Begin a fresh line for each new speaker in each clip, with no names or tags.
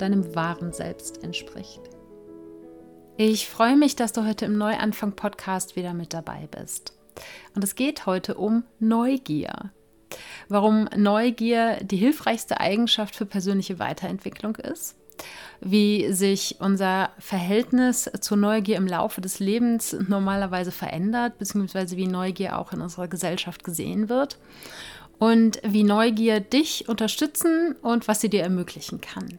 deinem wahren Selbst entspricht. Ich freue mich, dass du heute im Neuanfang-Podcast wieder mit dabei bist. Und es geht heute um Neugier. Warum Neugier die hilfreichste Eigenschaft für persönliche Weiterentwicklung ist, wie sich unser Verhältnis zur Neugier im Laufe des Lebens normalerweise verändert, beziehungsweise wie Neugier auch in unserer Gesellschaft gesehen wird und wie Neugier dich unterstützen und was sie dir ermöglichen kann.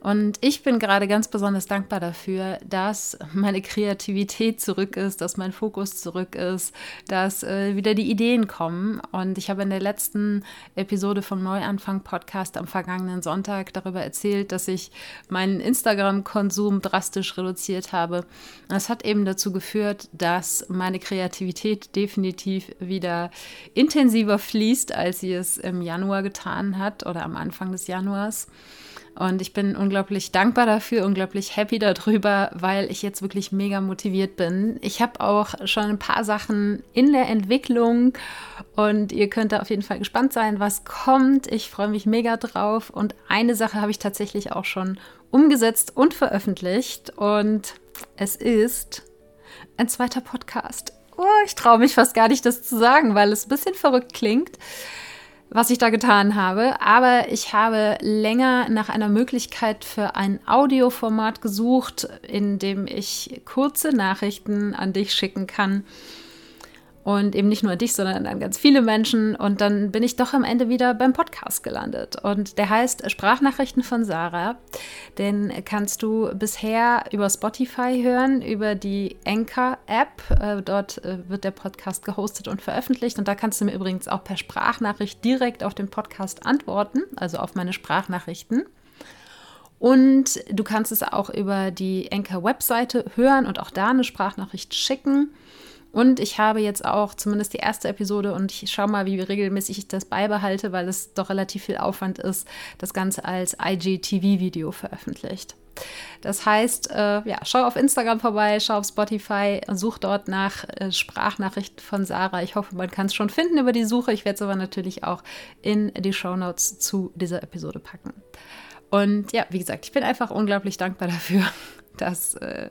Und ich bin gerade ganz besonders dankbar dafür, dass meine Kreativität zurück ist, dass mein Fokus zurück ist, dass äh, wieder die Ideen kommen. Und ich habe in der letzten Episode vom Neuanfang Podcast am vergangenen Sonntag darüber erzählt, dass ich meinen Instagram-Konsum drastisch reduziert habe. Das hat eben dazu geführt, dass meine Kreativität definitiv wieder intensiver fließt, als sie es im Januar getan hat oder am Anfang des Januars. Und ich bin unglaublich dankbar dafür, unglaublich happy darüber, weil ich jetzt wirklich mega motiviert bin. Ich habe auch schon ein paar Sachen in der Entwicklung und ihr könnt da auf jeden Fall gespannt sein, was kommt. Ich freue mich mega drauf. Und eine Sache habe ich tatsächlich auch schon umgesetzt und veröffentlicht. Und es ist ein zweiter Podcast. Oh, ich traue mich fast gar nicht, das zu sagen, weil es ein bisschen verrückt klingt was ich da getan habe, aber ich habe länger nach einer Möglichkeit für ein Audioformat gesucht, in dem ich kurze Nachrichten an dich schicken kann und eben nicht nur an dich, sondern an ganz viele Menschen. Und dann bin ich doch am Ende wieder beim Podcast gelandet. Und der heißt Sprachnachrichten von Sarah. Den kannst du bisher über Spotify hören, über die Anchor-App. Äh, dort äh, wird der Podcast gehostet und veröffentlicht. Und da kannst du mir übrigens auch per Sprachnachricht direkt auf den Podcast antworten, also auf meine Sprachnachrichten. Und du kannst es auch über die Anchor-Webseite hören und auch da eine Sprachnachricht schicken. Und ich habe jetzt auch zumindest die erste Episode und ich schaue mal, wie regelmäßig ich das beibehalte, weil es doch relativ viel Aufwand ist, das Ganze als IGTV-Video veröffentlicht. Das heißt, äh, ja, schau auf Instagram vorbei, schau auf Spotify, such dort nach äh, Sprachnachrichten von Sarah. Ich hoffe, man kann es schon finden über die Suche. Ich werde es aber natürlich auch in die Show Notes zu dieser Episode packen. Und ja, wie gesagt, ich bin einfach unglaublich dankbar dafür, dass äh,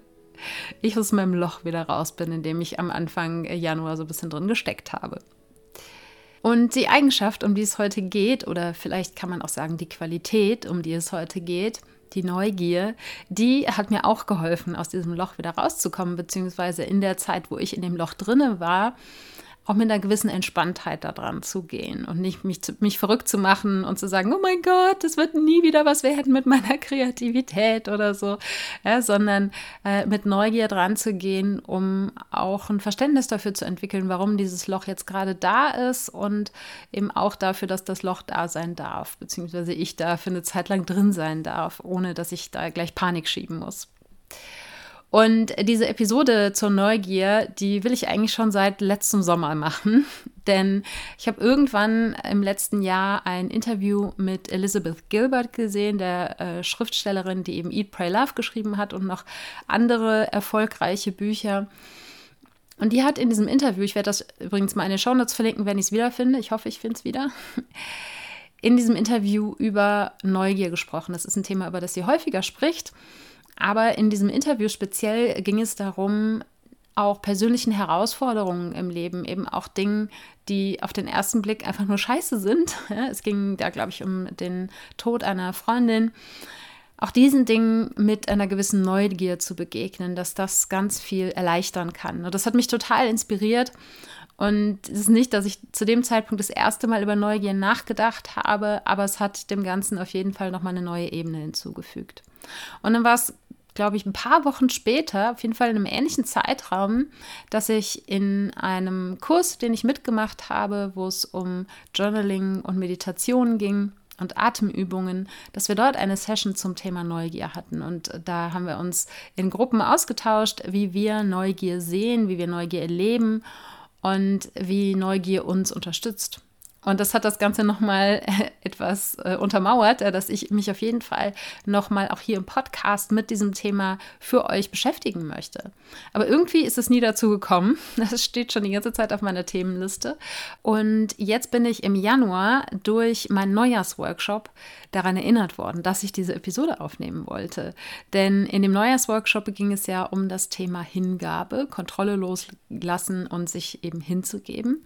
ich aus meinem Loch wieder raus bin, in dem ich am Anfang Januar so ein bisschen drin gesteckt habe. Und die Eigenschaft, um die es heute geht, oder vielleicht kann man auch sagen die Qualität, um die es heute geht, die Neugier, die hat mir auch geholfen, aus diesem Loch wieder rauszukommen, beziehungsweise in der Zeit, wo ich in dem Loch drinne war, auch mit einer gewissen Entspanntheit daran zu gehen und nicht mich, mich verrückt zu machen und zu sagen, oh mein Gott, das wird nie wieder was werden mit meiner Kreativität oder so, ja, sondern äh, mit Neugier dran zu gehen, um auch ein Verständnis dafür zu entwickeln, warum dieses Loch jetzt gerade da ist und eben auch dafür, dass das Loch da sein darf, beziehungsweise ich da für eine Zeit lang drin sein darf, ohne dass ich da gleich Panik schieben muss. Und diese Episode zur Neugier, die will ich eigentlich schon seit letztem Sommer machen. Denn ich habe irgendwann im letzten Jahr ein Interview mit Elizabeth Gilbert gesehen, der äh, Schriftstellerin, die eben Eat, Pray, Love geschrieben hat und noch andere erfolgreiche Bücher. Und die hat in diesem Interview, ich werde das übrigens mal in den Shownotes verlinken, wenn ich es wiederfinde, ich hoffe, ich finde es wieder, in diesem Interview über Neugier gesprochen. Das ist ein Thema, über das sie häufiger spricht. Aber in diesem Interview speziell ging es darum, auch persönlichen Herausforderungen im Leben, eben auch Dingen, die auf den ersten Blick einfach nur scheiße sind. Es ging da, glaube ich, um den Tod einer Freundin. Auch diesen Dingen mit einer gewissen Neugier zu begegnen, dass das ganz viel erleichtern kann. Und das hat mich total inspiriert. Und es ist nicht, dass ich zu dem Zeitpunkt das erste Mal über Neugier nachgedacht habe, aber es hat dem Ganzen auf jeden Fall nochmal eine neue Ebene hinzugefügt. Und dann war es glaube ich, ein paar Wochen später, auf jeden Fall in einem ähnlichen Zeitraum, dass ich in einem Kurs, den ich mitgemacht habe, wo es um Journaling und Meditation ging, und Atemübungen, dass wir dort eine Session zum Thema Neugier hatten. Und da haben wir uns in Gruppen ausgetauscht, wie wir Neugier sehen, wie wir Neugier erleben und wie Neugier uns unterstützt. Und das hat das Ganze nochmal etwas äh, untermauert, äh, dass ich mich auf jeden Fall nochmal auch hier im Podcast mit diesem Thema für euch beschäftigen möchte. Aber irgendwie ist es nie dazu gekommen. Das steht schon die ganze Zeit auf meiner Themenliste. Und jetzt bin ich im Januar durch meinen Neujahrsworkshop daran erinnert worden, dass ich diese Episode aufnehmen wollte. Denn in dem Neujahrsworkshop ging es ja um das Thema Hingabe, Kontrolle loslassen und sich eben hinzugeben.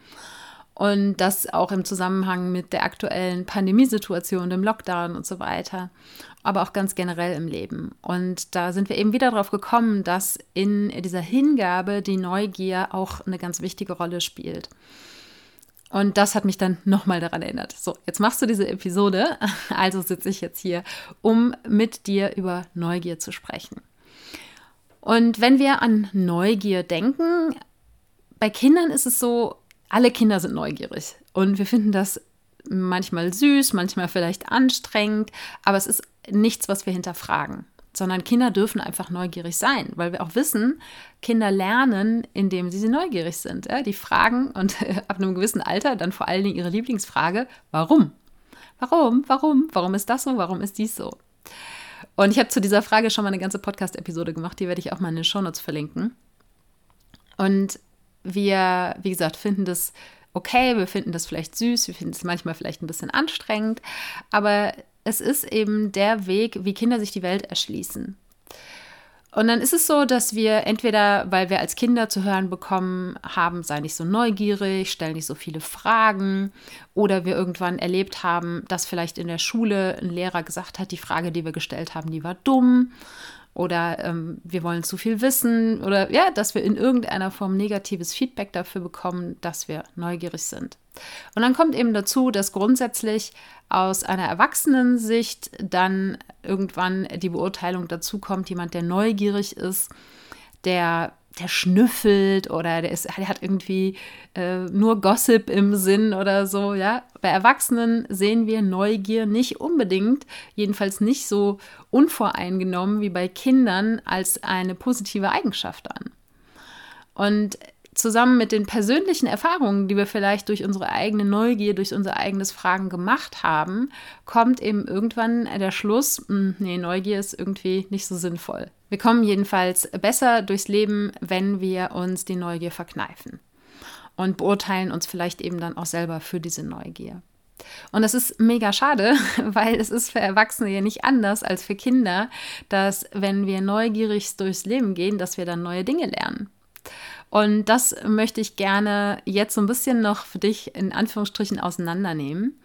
Und das auch im Zusammenhang mit der aktuellen Pandemiesituation, dem Lockdown und so weiter, aber auch ganz generell im Leben. Und da sind wir eben wieder darauf gekommen, dass in dieser Hingabe die Neugier auch eine ganz wichtige Rolle spielt. Und das hat mich dann nochmal daran erinnert. So, jetzt machst du diese Episode, also sitze ich jetzt hier, um mit dir über Neugier zu sprechen. Und wenn wir an Neugier denken, bei Kindern ist es so, alle Kinder sind neugierig und wir finden das manchmal süß, manchmal vielleicht anstrengend, aber es ist nichts, was wir hinterfragen, sondern Kinder dürfen einfach neugierig sein, weil wir auch wissen, Kinder lernen, indem sie neugierig sind. Die fragen und ab einem gewissen Alter dann vor allen Dingen ihre Lieblingsfrage, warum? Warum? Warum? Warum ist das so? Warum ist dies so? Und ich habe zu dieser Frage schon mal eine ganze Podcast-Episode gemacht, die werde ich auch mal in den Shownotes verlinken. Und wir, wie gesagt, finden das okay, wir finden das vielleicht süß, wir finden es manchmal vielleicht ein bisschen anstrengend, aber es ist eben der Weg, wie Kinder sich die Welt erschließen. Und dann ist es so, dass wir entweder, weil wir als Kinder zu hören bekommen haben, sei nicht so neugierig, stell nicht so viele Fragen, oder wir irgendwann erlebt haben, dass vielleicht in der Schule ein Lehrer gesagt hat, die Frage, die wir gestellt haben, die war dumm oder ähm, wir wollen zu viel wissen oder ja, dass wir in irgendeiner Form negatives Feedback dafür bekommen, dass wir neugierig sind. Und dann kommt eben dazu, dass grundsätzlich aus einer Erwachsenensicht dann irgendwann die Beurteilung dazu kommt, jemand, der neugierig ist, der der schnüffelt oder der, ist, der hat irgendwie äh, nur Gossip im Sinn oder so, ja. Bei Erwachsenen sehen wir Neugier nicht unbedingt, jedenfalls nicht so unvoreingenommen wie bei Kindern als eine positive Eigenschaft an. Und zusammen mit den persönlichen Erfahrungen, die wir vielleicht durch unsere eigene Neugier, durch unser eigenes Fragen gemacht haben, kommt eben irgendwann der Schluss, hm, nee, Neugier ist irgendwie nicht so sinnvoll. Wir kommen jedenfalls besser durchs Leben, wenn wir uns die Neugier verkneifen und beurteilen uns vielleicht eben dann auch selber für diese Neugier. Und das ist mega schade, weil es ist für Erwachsene ja nicht anders als für Kinder, dass wenn wir neugierig durchs Leben gehen, dass wir dann neue Dinge lernen. Und das möchte ich gerne jetzt so ein bisschen noch für dich in Anführungsstrichen auseinandernehmen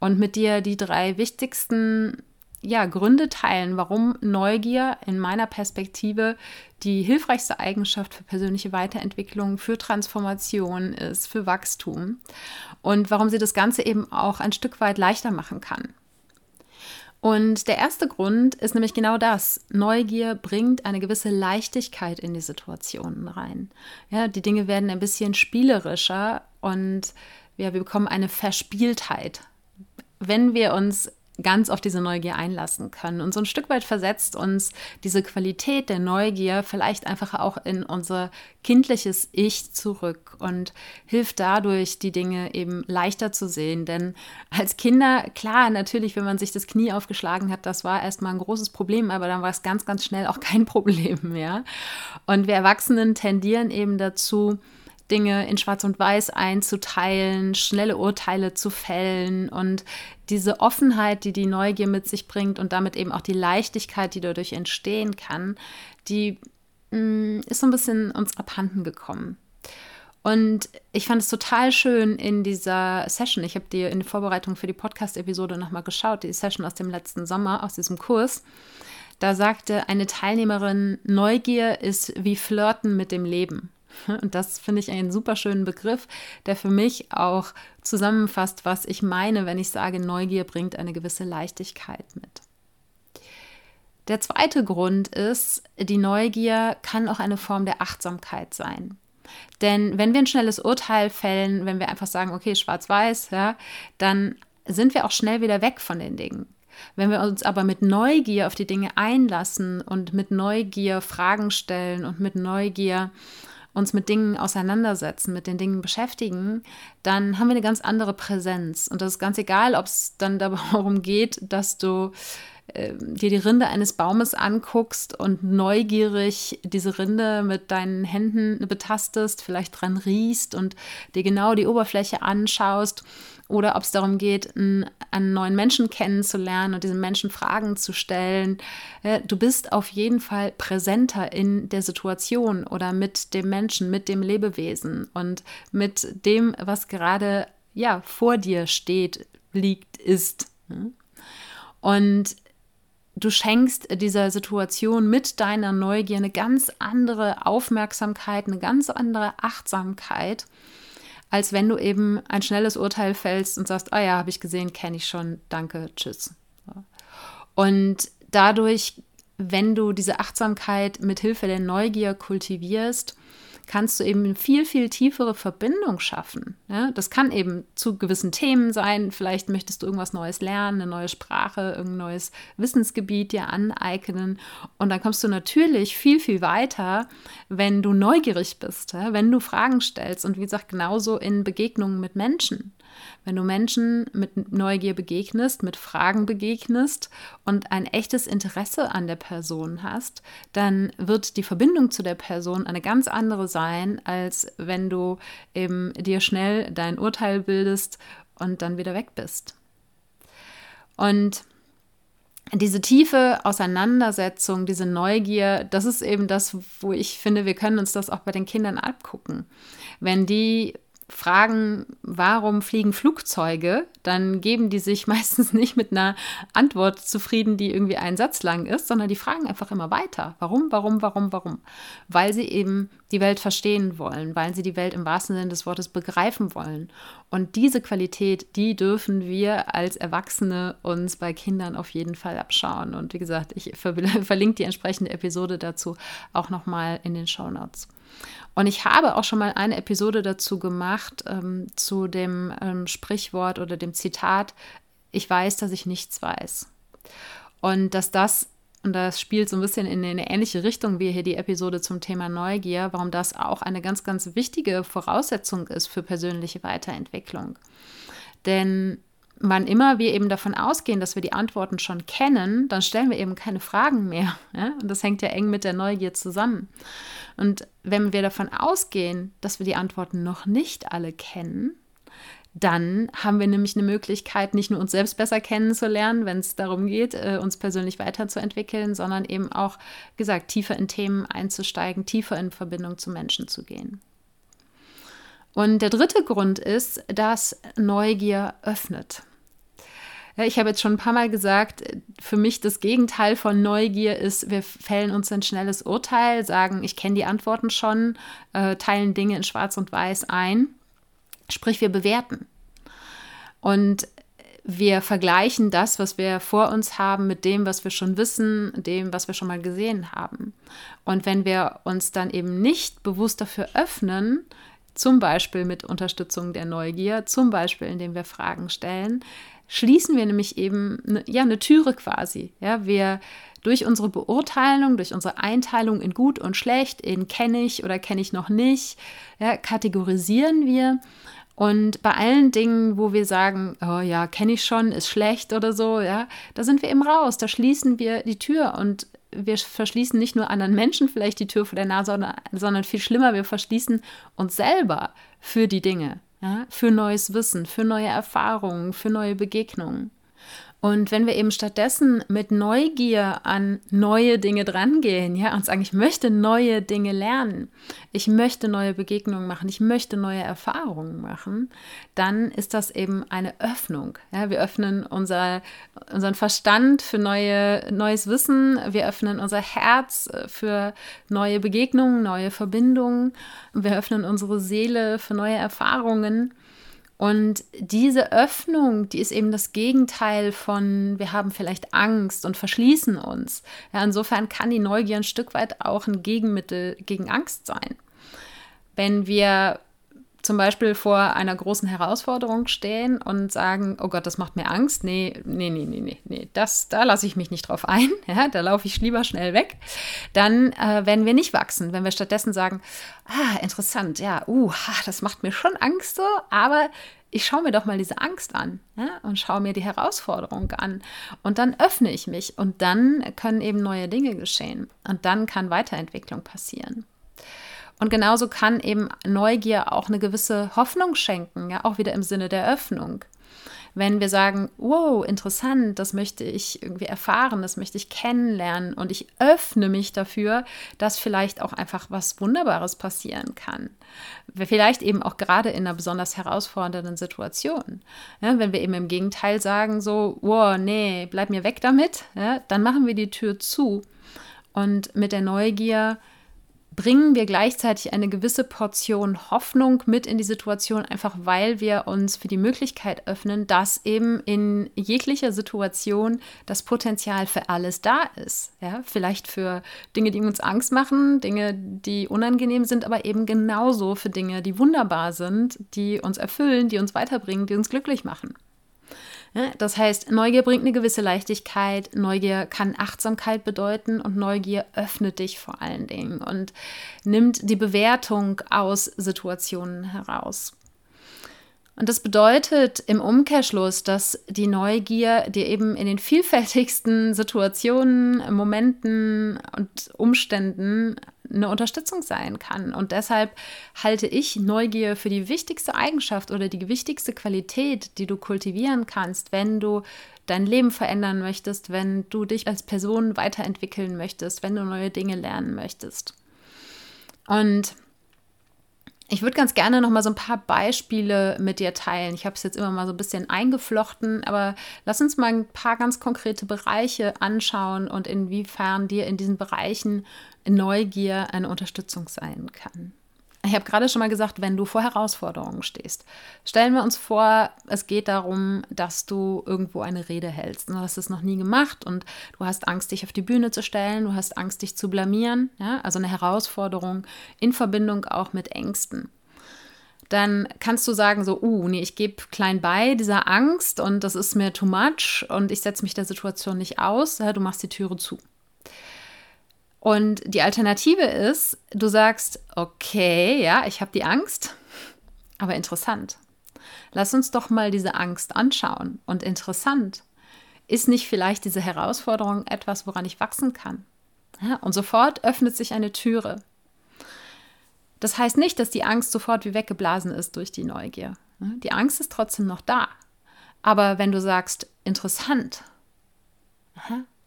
und mit dir die drei wichtigsten ja, Gründe teilen, warum Neugier in meiner Perspektive die hilfreichste Eigenschaft für persönliche Weiterentwicklung, für Transformation ist, für Wachstum und warum sie das Ganze eben auch ein Stück weit leichter machen kann. Und der erste Grund ist nämlich genau das. Neugier bringt eine gewisse Leichtigkeit in die Situationen rein. Ja, die Dinge werden ein bisschen spielerischer und ja, wir bekommen eine Verspieltheit. Wenn wir uns ganz auf diese Neugier einlassen können. Und so ein Stück weit versetzt uns diese Qualität der Neugier vielleicht einfach auch in unser kindliches Ich zurück und hilft dadurch, die Dinge eben leichter zu sehen. Denn als Kinder, klar, natürlich, wenn man sich das Knie aufgeschlagen hat, das war erstmal ein großes Problem, aber dann war es ganz, ganz schnell auch kein Problem mehr. Und wir Erwachsenen tendieren eben dazu, Dinge in Schwarz und Weiß einzuteilen, schnelle Urteile zu fällen und diese Offenheit, die die Neugier mit sich bringt und damit eben auch die Leichtigkeit, die dadurch entstehen kann, die mh, mm, ist so ein bisschen uns abhanden gekommen. Und ich fand es total schön in dieser Session. Ich habe dir in der Vorbereitung für die Podcast-Episode nochmal geschaut, die Session aus dem letzten Sommer, aus diesem Kurs. Da sagte eine Teilnehmerin, Neugier ist wie Flirten mit dem Leben. Und das finde ich einen super schönen Begriff, der für mich auch zusammenfasst, was ich meine, wenn ich sage, Neugier bringt eine gewisse Leichtigkeit mit. Der zweite Grund ist, die Neugier kann auch eine Form der Achtsamkeit sein. Denn wenn wir ein schnelles Urteil fällen, wenn wir einfach sagen, okay, schwarz-weiß, ja, dann sind wir auch schnell wieder weg von den Dingen. Wenn wir uns aber mit Neugier auf die Dinge einlassen und mit Neugier Fragen stellen und mit Neugier uns mit Dingen auseinandersetzen, mit den Dingen beschäftigen, dann haben wir eine ganz andere Präsenz. Und das ist ganz egal, ob es dann darum geht, dass du äh, dir die Rinde eines Baumes anguckst und neugierig diese Rinde mit deinen Händen betastest, vielleicht dran riechst und dir genau die Oberfläche anschaust oder ob es darum geht, einen, einen, neuen Menschen kennenzulernen und diesen Menschen Fragen zu stellen. Du bist auf jeden Fall präsenter in der Situation oder mit dem Menschen, mit dem Lebewesen und mit dem, was gerade ja vor dir steht, liegt, ist. Und du schenkst dieser Situation mit deiner Neugier eine ganz andere Aufmerksamkeit, eine ganz andere Achtsamkeit als wenn du eben ein schnelles Urteil fällst und sagst, ah ja, habe ich gesehen, kenne ich schon, danke, tschüss. Und dadurch, wenn du diese Achtsamkeit mit Hilfe der Neugier kultivierst, kannst du eben eine viel, viel tiefere Verbindung schaffen. Ja, das kann eben zu gewissen Themen sein. Vielleicht möchtest du irgendwas Neues lernen, eine neue Sprache, irgendein neues Wissensgebiet dir aneignen. Und dann kommst du natürlich viel, viel weiter, wenn du neugierig bist, ja, wenn du Fragen stellst. Und wie gesagt, genauso in Begegnungen mit Menschen. Wenn du Menschen mit Neugier begegnest, mit Fragen begegnest und ein echtes Interesse an der Person hast, dann wird die Verbindung zu der Person eine ganz andere sein, als wenn du eben dir schnell dein Urteil bildest und dann wieder weg bist. Und diese tiefe Auseinandersetzung, diese Neugier, das ist eben das, wo ich finde, wir können uns das auch bei den Kindern abgucken. Wenn die fragen, warum fliegen Flugzeuge, dann geben die sich meistens nicht mit einer Antwort zufrieden, die irgendwie einen Satz lang ist, sondern die fragen einfach immer weiter. Warum, warum, warum, warum? Weil sie eben die Welt verstehen wollen, weil sie die Welt im wahrsten Sinne des Wortes begreifen wollen. Und diese Qualität, die dürfen wir als Erwachsene uns bei Kindern auf jeden Fall abschauen. Und wie gesagt, ich verlinke die entsprechende Episode dazu auch nochmal in den Show Notes. Und ich habe auch schon mal eine Episode dazu gemacht, ähm, zu dem ähm, Sprichwort oder dem Zitat, ich weiß, dass ich nichts weiß. Und dass das, und das spielt so ein bisschen in eine ähnliche Richtung wie hier die Episode zum Thema Neugier, warum das auch eine ganz, ganz wichtige Voraussetzung ist für persönliche Weiterentwicklung. Denn wann immer wir eben davon ausgehen, dass wir die Antworten schon kennen, dann stellen wir eben keine Fragen mehr. Ja? Und das hängt ja eng mit der Neugier zusammen. Und wenn wir davon ausgehen, dass wir die Antworten noch nicht alle kennen, dann haben wir nämlich eine Möglichkeit, nicht nur uns selbst besser kennenzulernen, wenn es darum geht, äh, uns persönlich weiterzuentwickeln, sondern eben auch, gesagt, tiefer in Themen einzusteigen, tiefer in Verbindung zu Menschen zu gehen. Und der dritte Grund ist, dass Neugier öffnet. Ich habe jetzt schon ein paar Mal gesagt, für mich das Gegenteil von Neugier ist, wir fällen uns ein schnelles Urteil, sagen, ich kenne die Antworten schon, äh, teilen Dinge in Schwarz und Weiß ein. Sprich, wir bewerten. Und wir vergleichen das, was wir vor uns haben, mit dem, was wir schon wissen, dem, was wir schon mal gesehen haben. Und wenn wir uns dann eben nicht bewusst dafür öffnen, zum Beispiel mit Unterstützung der Neugier, zum Beispiel indem wir Fragen stellen, schließen wir nämlich eben eine, ja, eine Türe quasi. Ja, wir durch unsere Beurteilung, durch unsere Einteilung in gut und schlecht, in kenne ich oder kenne ich noch nicht, ja, kategorisieren wir. Und bei allen Dingen, wo wir sagen, oh ja, kenne ich schon, ist schlecht oder so, ja, da sind wir eben raus, da schließen wir die Tür und wir verschließen nicht nur anderen Menschen vielleicht die Tür vor der Nase, sondern viel schlimmer, wir verschließen uns selber für die Dinge, ja, für neues Wissen, für neue Erfahrungen, für neue Begegnungen. Und wenn wir eben stattdessen mit Neugier an neue Dinge drangehen, ja, und sagen, ich möchte neue Dinge lernen, ich möchte neue Begegnungen machen, ich möchte neue Erfahrungen machen, dann ist das eben eine Öffnung. Ja, wir öffnen unser, unseren Verstand für neue, neues Wissen, wir öffnen unser Herz für neue Begegnungen, neue Verbindungen, wir öffnen unsere Seele für neue Erfahrungen. Und diese Öffnung, die ist eben das Gegenteil von, wir haben vielleicht Angst und verschließen uns. Ja, insofern kann die Neugier ein Stück weit auch ein Gegenmittel gegen Angst sein. Wenn wir zum Beispiel vor einer großen Herausforderung stehen und sagen, oh Gott, das macht mir Angst. Nee, nee, nee, nee, nee, nee. Das, da lasse ich mich nicht drauf ein. Ja, da laufe ich lieber schnell weg. Dann äh, werden wir nicht wachsen. Wenn wir stattdessen sagen, ah, interessant, ja, uh, das macht mir schon Angst so, aber ich schaue mir doch mal diese Angst an ja, und schaue mir die Herausforderung an. Und dann öffne ich mich und dann können eben neue Dinge geschehen. Und dann kann Weiterentwicklung passieren. Und genauso kann eben Neugier auch eine gewisse Hoffnung schenken, ja, auch wieder im Sinne der Öffnung. Wenn wir sagen, wow, interessant, das möchte ich irgendwie erfahren, das möchte ich kennenlernen und ich öffne mich dafür, dass vielleicht auch einfach was Wunderbares passieren kann. Vielleicht eben auch gerade in einer besonders herausfordernden Situation. Ja, wenn wir eben im Gegenteil sagen, so, wow, nee, bleib mir weg damit, ja, dann machen wir die Tür zu. Und mit der Neugier bringen wir gleichzeitig eine gewisse Portion Hoffnung mit in die Situation, einfach weil wir uns für die Möglichkeit öffnen, dass eben in jeglicher Situation das Potenzial für alles da ist. Ja, vielleicht für Dinge, die uns Angst machen, Dinge, die unangenehm sind, aber eben genauso für Dinge, die wunderbar sind, die uns erfüllen, die uns weiterbringen, die uns glücklich machen. Das heißt, Neugier bringt eine gewisse Leichtigkeit, Neugier kann Achtsamkeit bedeuten und Neugier öffnet dich vor allen Dingen und nimmt die Bewertung aus Situationen heraus. Und das bedeutet im Umkehrschluss, dass die Neugier dir eben in den vielfältigsten Situationen, Momenten und Umständen eine Unterstützung sein kann. Und deshalb halte ich Neugier für die wichtigste Eigenschaft oder die wichtigste Qualität, die du kultivieren kannst, wenn du dein Leben verändern möchtest, wenn du dich als Person weiterentwickeln möchtest, wenn du neue Dinge lernen möchtest. Und ich würde ganz gerne noch mal so ein paar Beispiele mit dir teilen. Ich habe es jetzt immer mal so ein bisschen eingeflochten, aber lass uns mal ein paar ganz konkrete Bereiche anschauen und inwiefern dir in diesen Bereichen Neugier eine Unterstützung sein kann. Ich habe gerade schon mal gesagt, wenn du vor Herausforderungen stehst. Stellen wir uns vor, es geht darum, dass du irgendwo eine Rede hältst. Du hast es noch nie gemacht und du hast Angst, dich auf die Bühne zu stellen, du hast Angst, dich zu blamieren. Ja? Also eine Herausforderung in Verbindung auch mit Ängsten. Dann kannst du sagen, so, uh, nee, ich gebe klein bei dieser Angst und das ist mir too much und ich setze mich der Situation nicht aus. Du machst die Türe zu. Und die Alternative ist, du sagst, okay, ja, ich habe die Angst, aber interessant. Lass uns doch mal diese Angst anschauen. Und interessant, ist nicht vielleicht diese Herausforderung etwas, woran ich wachsen kann? Ja, und sofort öffnet sich eine Türe. Das heißt nicht, dass die Angst sofort wie weggeblasen ist durch die Neugier. Die Angst ist trotzdem noch da. Aber wenn du sagst, interessant,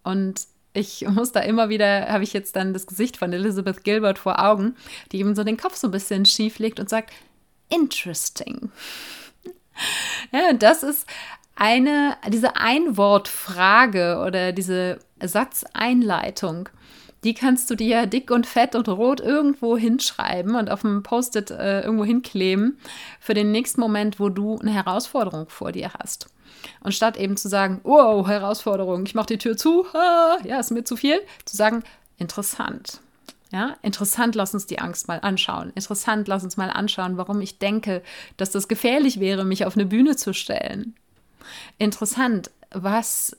und ich muss da immer wieder, habe ich jetzt dann das Gesicht von Elizabeth Gilbert vor Augen, die eben so den Kopf so ein bisschen schief legt und sagt, interesting. ja, das ist eine, diese Einwortfrage oder diese Satzeinleitung, die kannst du dir dick und fett und rot irgendwo hinschreiben und auf dem Post-it äh, irgendwo hinkleben für den nächsten Moment, wo du eine Herausforderung vor dir hast. Und statt eben zu sagen, wow, Herausforderung, ich mache die Tür zu, ah, ja, ist mir zu viel, zu sagen, interessant. Ja, interessant, lass uns die Angst mal anschauen. Interessant, lass uns mal anschauen, warum ich denke, dass das gefährlich wäre, mich auf eine Bühne zu stellen. Interessant, was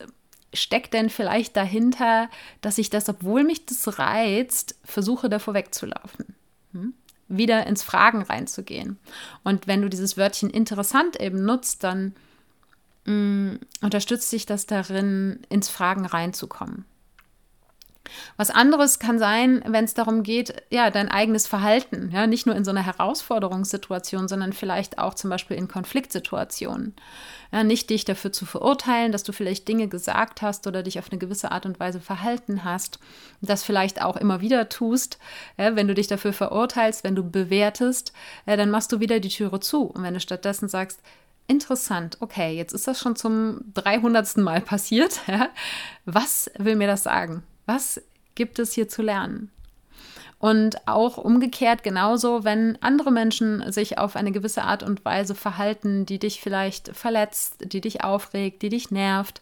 steckt denn vielleicht dahinter, dass ich das, obwohl mich das reizt, versuche davor wegzulaufen? Hm? Wieder ins Fragen reinzugehen. Und wenn du dieses Wörtchen interessant eben nutzt, dann mh, mm, unterstützt dich das darin, ins Fragen reinzukommen. Was anderes kann sein, wenn es darum geht, ja, dein eigenes Verhalten, ja, nicht nur in so einer Herausforderungssituation, sondern vielleicht auch zum Beispiel in Konfliktsituationen. Ja, nicht dich dafür zu verurteilen, dass du vielleicht Dinge gesagt hast oder dich auf eine gewisse Art und Weise verhalten hast, das vielleicht auch immer wieder tust. Ja, wenn du dich dafür verurteilst, wenn du bewertest, ja, dann machst du wieder die Türe zu. Und wenn du stattdessen sagst, interessant, okay, jetzt ist das schon zum 300. Mal passiert. Was will mir das sagen? Was gibt es hier zu lernen? Und auch umgekehrt genauso, wenn andere Menschen sich auf eine gewisse Art und Weise verhalten, die dich vielleicht verletzt, die dich aufregt, die dich nervt.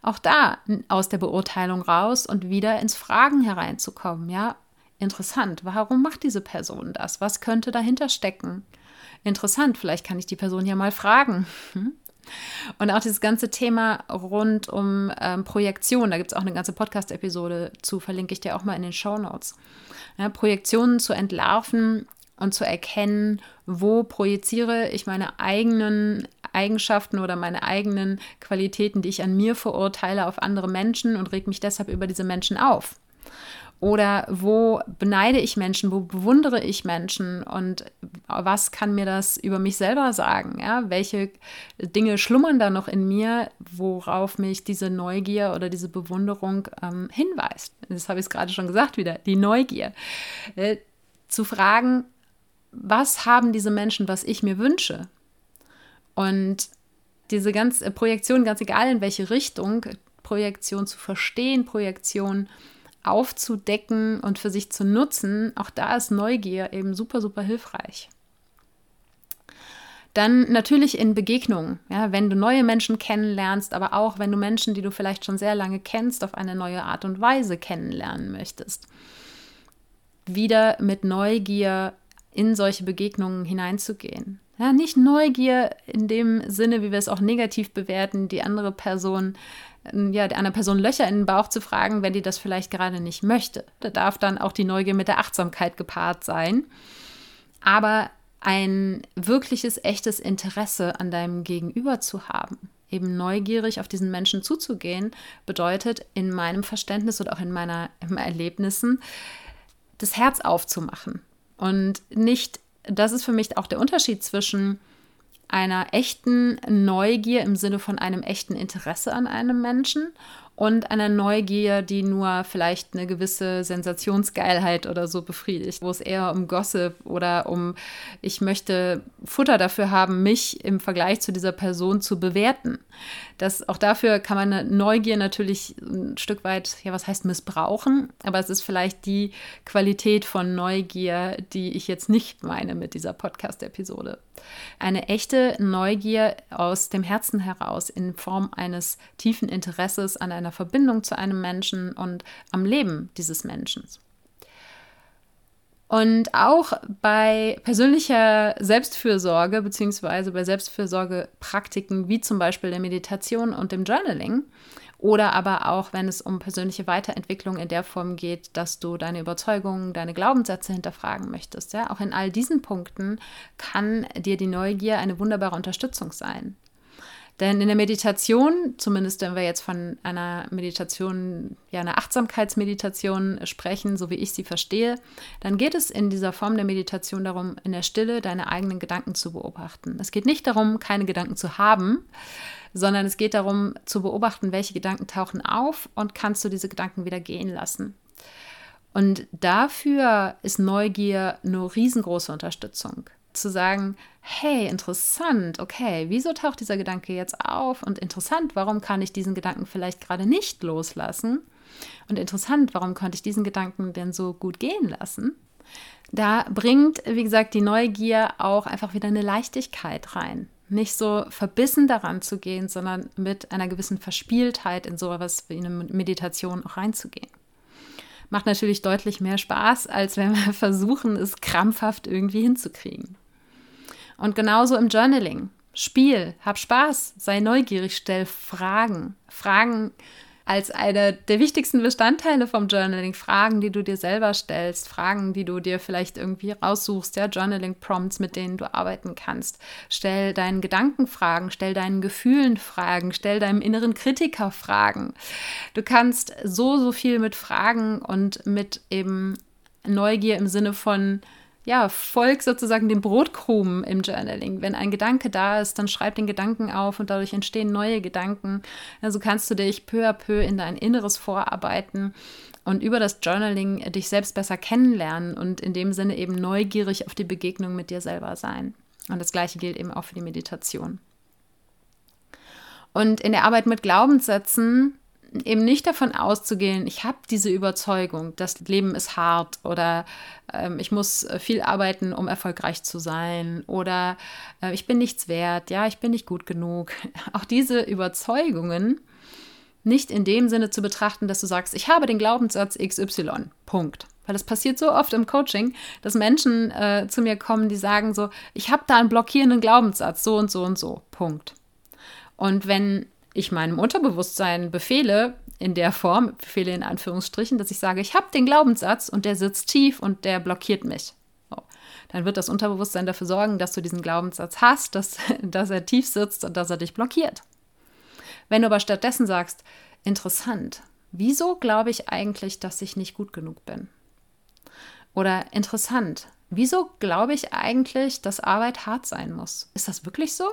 Auch da aus der Beurteilung raus und wieder ins Fragen hereinzukommen. Ja, interessant. Warum macht diese Person das? Was könnte dahinter stecken? Interessant, vielleicht kann ich die Person ja mal fragen. Hm? Und auch dieses ganze Thema rund um ähm, Projektion, da gibt es auch eine ganze Podcast-Episode zu, verlinke ich dir auch mal in den Show Notes. Ja, Projektionen zu entlarven und zu erkennen, wo projiziere ich meine eigenen Eigenschaften oder meine eigenen Qualitäten, die ich an mir verurteile, auf andere Menschen und reg mich deshalb über diese Menschen auf. Oder wo beneide ich Menschen, wo bewundere ich Menschen und was kann mir das über mich selber sagen? Ja? Welche Dinge schlummern da noch in mir, worauf mich diese Neugier oder diese Bewunderung ähm, hinweist? Das habe ich gerade schon gesagt wieder, die Neugier. Äh, zu fragen, was haben diese Menschen, was ich mir wünsche? Und diese ganze Projektion, ganz egal in welche Richtung, Projektion zu verstehen, Projektion aufzudecken und für sich zu nutzen, auch da ist Neugier eben super, super hilfreich. Dann natürlich in Begegnungen, ja, wenn du neue Menschen kennenlernst, aber auch wenn du Menschen, die du vielleicht schon sehr lange kennst, auf eine neue Art und Weise kennenlernen möchtest. Wieder mit Neugier in solche Begegnungen hineinzugehen. Ja, nicht Neugier in dem Sinne, wie wir es auch negativ bewerten, die andere Person ja, der anderen Person Löcher in den Bauch zu fragen, wenn die das vielleicht gerade nicht möchte. Da darf dann auch die Neugier mit der Achtsamkeit gepaart sein. Aber ein wirkliches, echtes Interesse an deinem Gegenüber zu haben, eben neugierig auf diesen Menschen zuzugehen, bedeutet in meinem Verständnis und auch in meinen Erlebnissen, das Herz aufzumachen. Und nicht, das ist für mich auch der Unterschied zwischen einer echten Neugier im Sinne von einem echten Interesse an einem Menschen und einer Neugier, die nur vielleicht eine gewisse Sensationsgeilheit oder so befriedigt, wo es eher um Gossip oder um, ich möchte Futter dafür haben, mich im Vergleich zu dieser Person zu bewerten. Das, auch dafür kann man eine Neugier natürlich ein Stück weit, ja, was heißt missbrauchen, aber es ist vielleicht die Qualität von Neugier, die ich jetzt nicht meine mit dieser Podcast-Episode. Eine echte Neugier aus dem Herzen heraus in Form eines tiefen Interesses an einer Verbindung zu einem Menschen und am Leben dieses Menschen. Und auch bei persönlicher Selbstfürsorge beziehungsweise bei Selbstfürsorgepraktiken wie zum Beispiel der Meditation und dem Journaling oder aber auch, wenn es um persönliche Weiterentwicklung in der Form geht, dass du deine Überzeugungen, deine Glaubenssätze hinterfragen möchtest. Ja? Auch in all diesen Punkten kann dir die Neugier eine wunderbare Unterstützung sein. Denn in der Meditation, zumindest wenn wir jetzt von einer Meditation, ja, einer Achtsamkeitsmeditation sprechen, so wie ich sie verstehe, dann geht es in dieser Form der Meditation darum, in der Stille deine eigenen Gedanken zu beobachten. Es geht nicht darum, keine Gedanken zu haben, sondern es geht darum, zu beobachten, welche Gedanken tauchen auf und kannst du diese Gedanken wieder gehen lassen. Und dafür ist Neugier eine riesengroße Unterstützung zu sagen, hey, interessant, okay, wieso taucht dieser Gedanke jetzt auf? Und interessant, warum kann ich diesen Gedanken vielleicht gerade nicht loslassen? Und interessant, warum konnte ich diesen Gedanken denn so gut gehen lassen? Da bringt, wie gesagt, die Neugier auch einfach wieder eine Leichtigkeit rein. Nicht so verbissen daran zu gehen, sondern mit einer gewissen Verspieltheit in sowas wie eine Meditation auch reinzugehen macht natürlich deutlich mehr Spaß, als wenn wir versuchen, es krampfhaft irgendwie hinzukriegen. Und genauso im Journaling. Spiel, hab Spaß, sei neugierig, stell Fragen. Fragen, als eine der wichtigsten Bestandteile vom Journaling Fragen, die du dir selber stellst, Fragen, die du dir vielleicht irgendwie raussuchst, ja, Journaling-Prompts, mit denen du arbeiten kannst. Stell deinen Gedanken Fragen, stell deinen Gefühlen Fragen, stell deinem inneren Kritiker Fragen. Du kannst so, so viel mit Fragen und mit eben Neugier im Sinne von ja, folg sozusagen dem Brotkrumen im Journaling. Wenn ein Gedanke da ist, dann schreib den Gedanken auf und dadurch entstehen neue Gedanken. Also kannst du dich peu à peu in dein Inneres vorarbeiten und über das Journaling dich selbst besser kennenlernen und in dem Sinne eben neugierig auf die Begegnung mit dir selber sein. Und das gleiche gilt eben auch für die Meditation. Und in der Arbeit mit Glaubenssätzen eben nicht davon auszugehen, ich habe diese Überzeugung, das Leben ist hart oder ähm, ich muss äh, viel arbeiten, um erfolgreich zu sein oder äh, ich bin nichts wert, ja, ich bin nicht gut genug. Auch diese Überzeugungen nicht in dem Sinne zu betrachten, dass du sagst, ich habe den Glaubenssatz XY, Punkt. Weil das passiert so oft im Coaching, dass Menschen äh, zu mir kommen, die sagen so, ich habe da einen blockierenden Glaubenssatz, so und so und so, Punkt. Und wenn ich meinem Unterbewusstsein befehle, in der Form, Befehle in Anführungsstrichen, dass ich sage, ich habe den Glaubenssatz und der sitzt tief und der blockiert mich. So. Dann wird das Unterbewusstsein dafür sorgen, dass du diesen Glaubenssatz hast, dass, dass er tief sitzt und dass er dich blockiert. Wenn du aber stattdessen sagst, interessant, wieso glaube ich eigentlich, dass ich nicht gut genug bin? Oder interessant, wieso glaube ich eigentlich, dass Arbeit hart sein muss? Ist das wirklich so?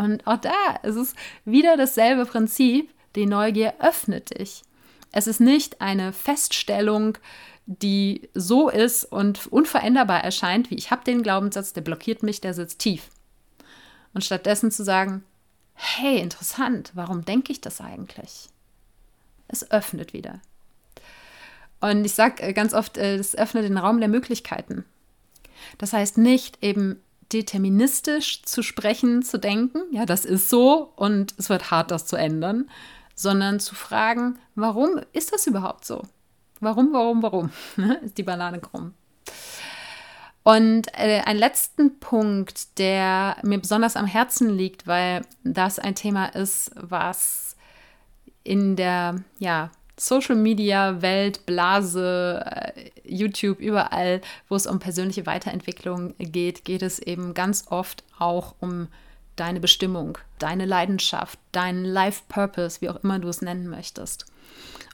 Und auch da ist es wieder dasselbe Prinzip. Die Neugier öffnet dich. Es ist nicht eine Feststellung, die so ist und unveränderbar erscheint, wie ich habe den Glaubenssatz, der blockiert mich, der sitzt tief. Und stattdessen zu sagen, hey, interessant, warum denke ich das eigentlich? Es öffnet wieder. Und ich sage äh, ganz oft, äh, es öffnet den Raum der Möglichkeiten. Das heißt nicht eben deterministisch zu sprechen, zu denken, ja, das ist so und es wird hart, das zu ändern, sondern zu fragen, warum ist das überhaupt so? Warum, warum, warum? ist die Banane krumm. Und äh, ein letzten Punkt, der mir besonders am Herzen liegt, weil das ein Thema ist, was in der ja, Social Media Welt, Blase, äh, YouTube, überall, wo es um persönliche Weiterentwicklung geht, geht es eben ganz oft auch um deine Bestimmung, deine Leidenschaft, deinen Life Purpose, wie auch immer du es nennen möchtest.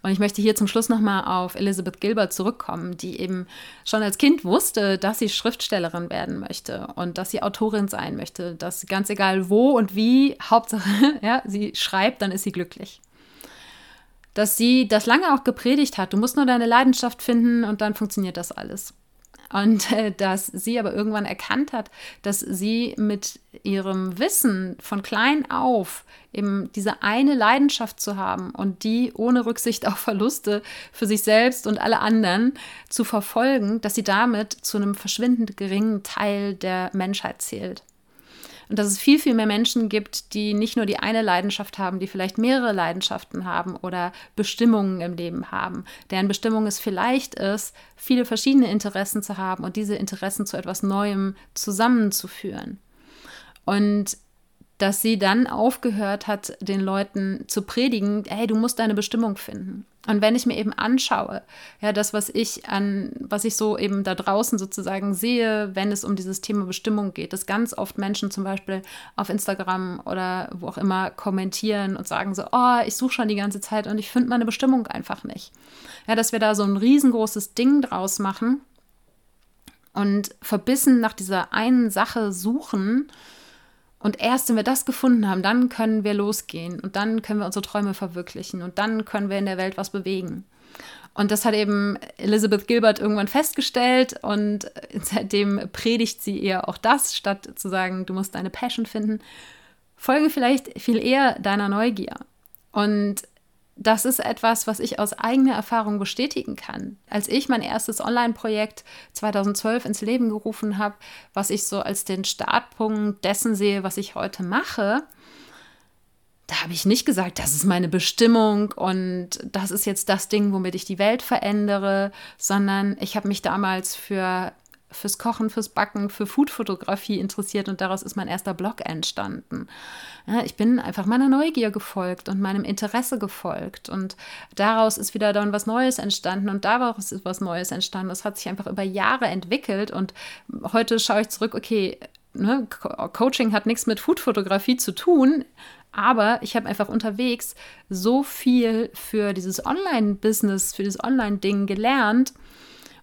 Und ich möchte hier zum Schluss nochmal auf Elizabeth Gilbert zurückkommen, die eben schon als Kind wusste, dass sie Schriftstellerin werden möchte und dass sie Autorin sein möchte, dass ganz egal wo und wie, Hauptsache, ja, sie schreibt, dann ist sie glücklich dass sie das lange auch gepredigt hat. Du musst nur deine Leidenschaft finden und dann funktioniert das alles. Und äh, dass sie aber irgendwann erkannt hat, dass sie mit ihrem Wissen von klein auf eben diese eine Leidenschaft zu haben und die ohne Rücksicht auf Verluste für sich selbst und alle anderen zu verfolgen, dass sie damit zu einem verschwindend geringen Teil der Menschheit zählt. Und dass es viel, viel mehr Menschen gibt, die nicht nur die eine Leidenschaft haben, die vielleicht mehrere Leidenschaften haben oder Bestimmungen im Leben haben. Deren Bestimmung es vielleicht ist, viele verschiedene Interessen zu haben und diese Interessen zu etwas Neuem zusammenzuführen. Und dass sie dann aufgehört hat, den Leuten zu predigen, hey, du musst deine Bestimmung finden. Und wenn ich mir eben anschaue, ja, das, was ich an, was ich so eben da draußen sozusagen sehe, wenn es um dieses Thema Bestimmung geht, dass ganz oft Menschen zum Beispiel auf Instagram oder wo auch immer kommentieren und sagen so, oh, ich suche schon die ganze Zeit und ich finde meine Bestimmung einfach nicht. Ja, dass wir da so ein riesengroßes Ding draus machen und verbissen nach dieser einen Sache suchen, und erst wenn wir das gefunden haben, dann können wir losgehen und dann können wir unsere Träume verwirklichen und dann können wir in der Welt was bewegen. Und das hat eben Elizabeth Gilbert irgendwann festgestellt und seitdem predigt sie eher auch das, statt zu sagen, du musst deine Passion finden. Folge vielleicht viel eher deiner Neugier. Und das ist etwas, was ich aus eigener Erfahrung bestätigen kann. Als ich mein erstes Online-Projekt 2012 ins Leben gerufen habe, was ich so als den Startpunkt dessen sehe, was ich heute mache, da habe ich nicht gesagt, das ist meine Bestimmung und das ist jetzt das Ding, womit ich die Welt verändere, sondern ich habe mich damals für fürs Kochen, fürs Backen, für Foodfotografie interessiert und daraus ist mein erster Blog entstanden. Ja, ich bin einfach meiner Neugier gefolgt und meinem Interesse gefolgt und daraus ist wieder dann was Neues entstanden und daraus ist was Neues entstanden. Das hat sich einfach über Jahre entwickelt und heute schaue ich zurück, okay, ne, Coaching hat nichts mit Foodfotografie zu tun, aber ich habe einfach unterwegs so viel für dieses Online-Business, für dieses Online-Ding gelernt.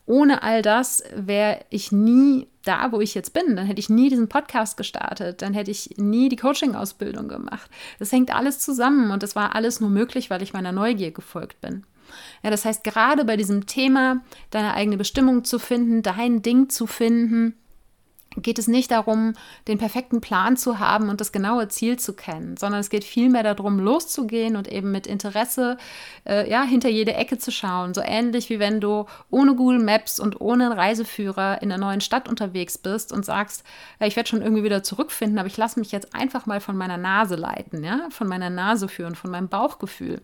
Ohne all das wäre ich nie da, wo ich jetzt bin. Dann hätte ich nie diesen Podcast gestartet. Dann hätte ich nie die Coaching-Ausbildung gemacht. Das hängt alles zusammen und das war alles nur möglich, weil ich meiner Neugier gefolgt bin. Ja, das heißt, gerade bei diesem Thema, deine eigene Bestimmung zu finden, dein Ding zu finden, geht es nicht darum, den perfekten Plan zu haben und das genaue Ziel zu kennen, sondern es geht vielmehr darum, loszugehen und eben mit Interesse äh, ja, hinter jede Ecke zu schauen. So ähnlich wie wenn du ohne Google Maps und ohne Reiseführer in einer neuen Stadt unterwegs bist und sagst, ja, ich werde schon irgendwie wieder zurückfinden, aber ich lasse mich jetzt einfach mal von meiner Nase leiten, ja, von meiner Nase führen, von meinem Bauchgefühl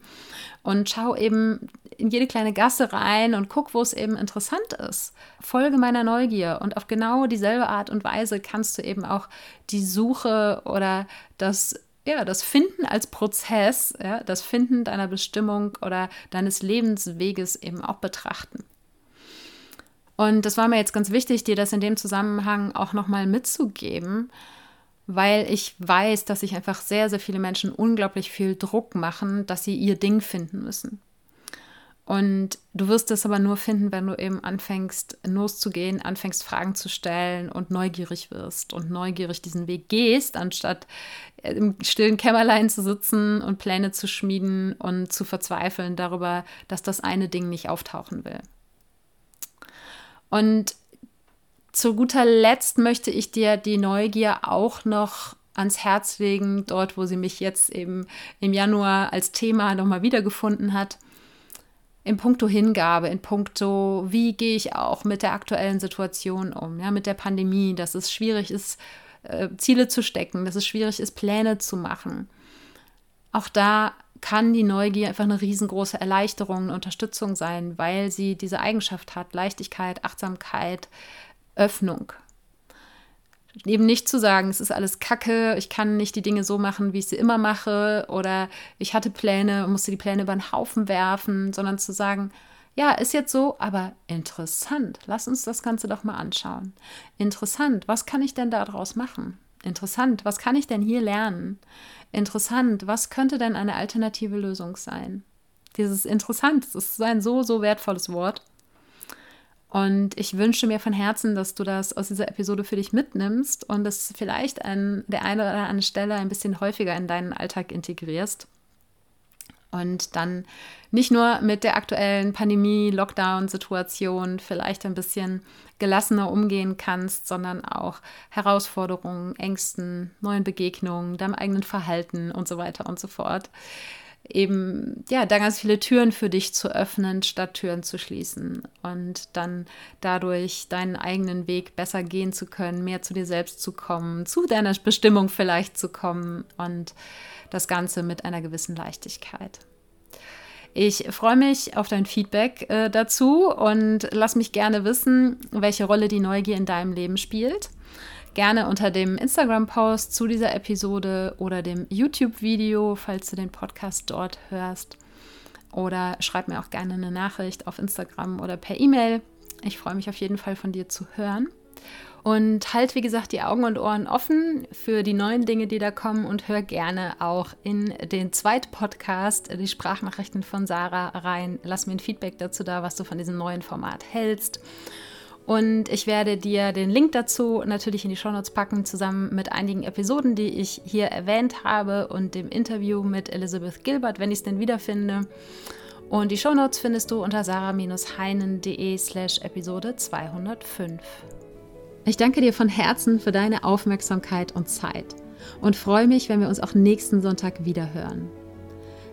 und schau eben in jede kleine Gasse rein und guck, wo es eben interessant ist. Folge meiner Neugier und auf genau dieselbe Art und Weise kannst du eben auch die Suche oder das ja, das Finden als Prozess, ja, das Finden deiner Bestimmung oder deines Lebensweges eben auch betrachten. Und das war mir jetzt ganz wichtig, dir das in dem Zusammenhang auch nochmal mitzugeben, weil ich weiß, dass sich einfach sehr, sehr viele Menschen unglaublich viel Druck machen, dass sie ihr Ding finden müssen. Und du wirst es aber nur finden, wenn du eben anfängst, loszugehen, anfängst, Fragen zu stellen und neugierig wirst und neugierig diesen Weg gehst, anstatt im stillen Kämmerlein zu sitzen und Pläne zu schmieden und zu verzweifeln darüber, dass das eine Ding nicht auftauchen will. Und zu guter Letzt möchte ich dir die Neugier auch noch ans Herz legen, dort, wo sie mich jetzt eben im Januar als Thema nochmal wiedergefunden hat. In puncto Hingabe, in puncto, wie gehe ich auch mit der aktuellen Situation um, ja, mit der Pandemie, dass es schwierig ist, äh, Ziele zu stecken, dass es schwierig ist, Pläne zu machen. Auch da kann die Neugier einfach eine riesengroße Erleichterung, eine Unterstützung sein, weil sie diese Eigenschaft hat, Leichtigkeit, Achtsamkeit, Öffnung. Eben nicht zu sagen, es ist alles Kacke, ich kann nicht die Dinge so machen, wie ich sie immer mache, oder ich hatte Pläne und musste die Pläne über den Haufen werfen, sondern zu sagen, ja, ist jetzt so, aber interessant. Lass uns das Ganze doch mal anschauen. Interessant, was kann ich denn daraus machen? Interessant, was kann ich denn hier lernen? Interessant, was könnte denn eine alternative Lösung sein? Dieses interessant, das ist ein so, so wertvolles Wort. Und ich wünsche mir von Herzen, dass du das aus dieser Episode für dich mitnimmst und es vielleicht an der einen oder anderen Stelle ein bisschen häufiger in deinen Alltag integrierst. Und dann nicht nur mit der aktuellen Pandemie-Lockdown-Situation vielleicht ein bisschen gelassener umgehen kannst, sondern auch Herausforderungen, Ängsten, neuen Begegnungen, deinem eigenen Verhalten und so weiter und so fort eben ja da ganz viele Türen für dich zu öffnen, statt Türen zu schließen und dann dadurch deinen eigenen Weg besser gehen zu können, mehr zu dir selbst zu kommen, zu deiner Bestimmung vielleicht zu kommen und das Ganze mit einer gewissen Leichtigkeit. Ich freue mich auf dein Feedback äh, dazu und lass mich gerne wissen, welche Rolle die Neugier in deinem Leben spielt gerne unter dem Instagram-Post zu dieser Episode oder dem YouTube-Video, falls du den Podcast dort hörst. Oder schreib mir auch gerne eine Nachricht auf Instagram oder per E-Mail. Ich freue mich auf jeden Fall von dir zu hören. Und halt, wie gesagt, die Augen und Ohren offen für die neuen Dinge, die da kommen und hör gerne auch in den zweiten Podcast, die Sprachnachrichten von Sarah, rein. Lass mir ein Feedback dazu da, was du von diesem neuen Format hältst. Und ich werde dir den Link dazu natürlich in die Shownotes packen, zusammen mit einigen Episoden, die ich hier erwähnt habe und dem Interview mit Elizabeth Gilbert, wenn ich es denn wiederfinde. Und die Shownotes findest du unter sarah-heinen.de slash Episode 205. Ich danke dir von Herzen für deine Aufmerksamkeit und Zeit und freue mich, wenn wir uns auch nächsten Sonntag wieder hören.